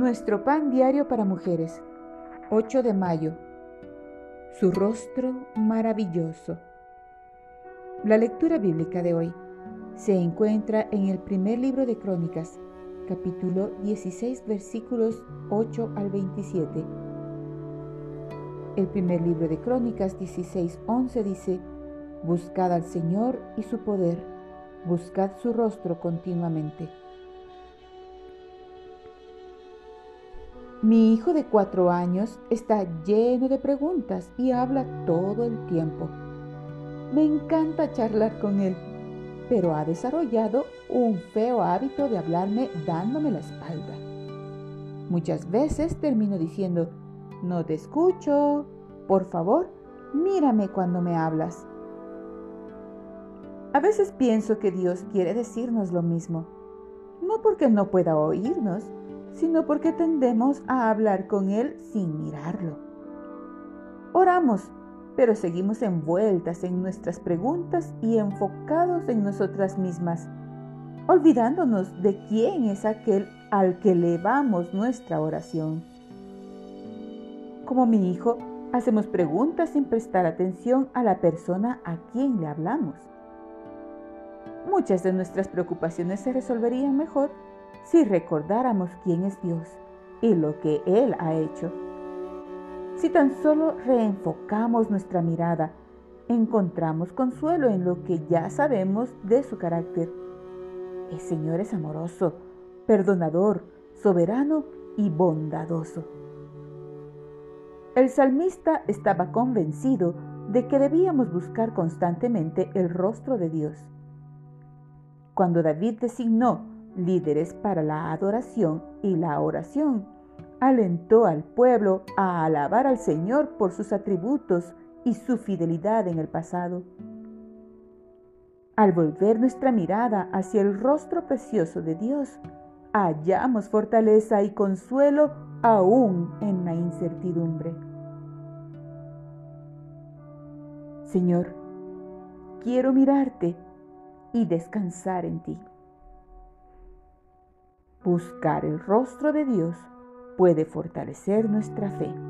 Nuestro pan diario para mujeres. 8 de mayo. Su rostro maravilloso. La lectura bíblica de hoy se encuentra en el primer libro de Crónicas, capítulo 16, versículos 8 al 27. El primer libro de Crónicas 16, 11 dice, Buscad al Señor y su poder, buscad su rostro continuamente. Mi hijo de cuatro años está lleno de preguntas y habla todo el tiempo. Me encanta charlar con él, pero ha desarrollado un feo hábito de hablarme dándome la espalda. Muchas veces termino diciendo, no te escucho, por favor, mírame cuando me hablas. A veces pienso que Dios quiere decirnos lo mismo, no porque no pueda oírnos, sino porque tendemos a hablar con Él sin mirarlo. Oramos, pero seguimos envueltas en nuestras preguntas y enfocados en nosotras mismas, olvidándonos de quién es aquel al que elevamos nuestra oración. Como mi hijo, hacemos preguntas sin prestar atención a la persona a quien le hablamos. Muchas de nuestras preocupaciones se resolverían mejor si recordáramos quién es Dios y lo que Él ha hecho. Si tan solo reenfocamos nuestra mirada, encontramos consuelo en lo que ya sabemos de su carácter. El Señor es amoroso, perdonador, soberano y bondadoso. El salmista estaba convencido de que debíamos buscar constantemente el rostro de Dios. Cuando David designó líderes para la adoración y la oración. Alentó al pueblo a alabar al Señor por sus atributos y su fidelidad en el pasado. Al volver nuestra mirada hacia el rostro precioso de Dios, hallamos fortaleza y consuelo aún en la incertidumbre. Señor, quiero mirarte y descansar en ti. Buscar el rostro de Dios puede fortalecer nuestra fe.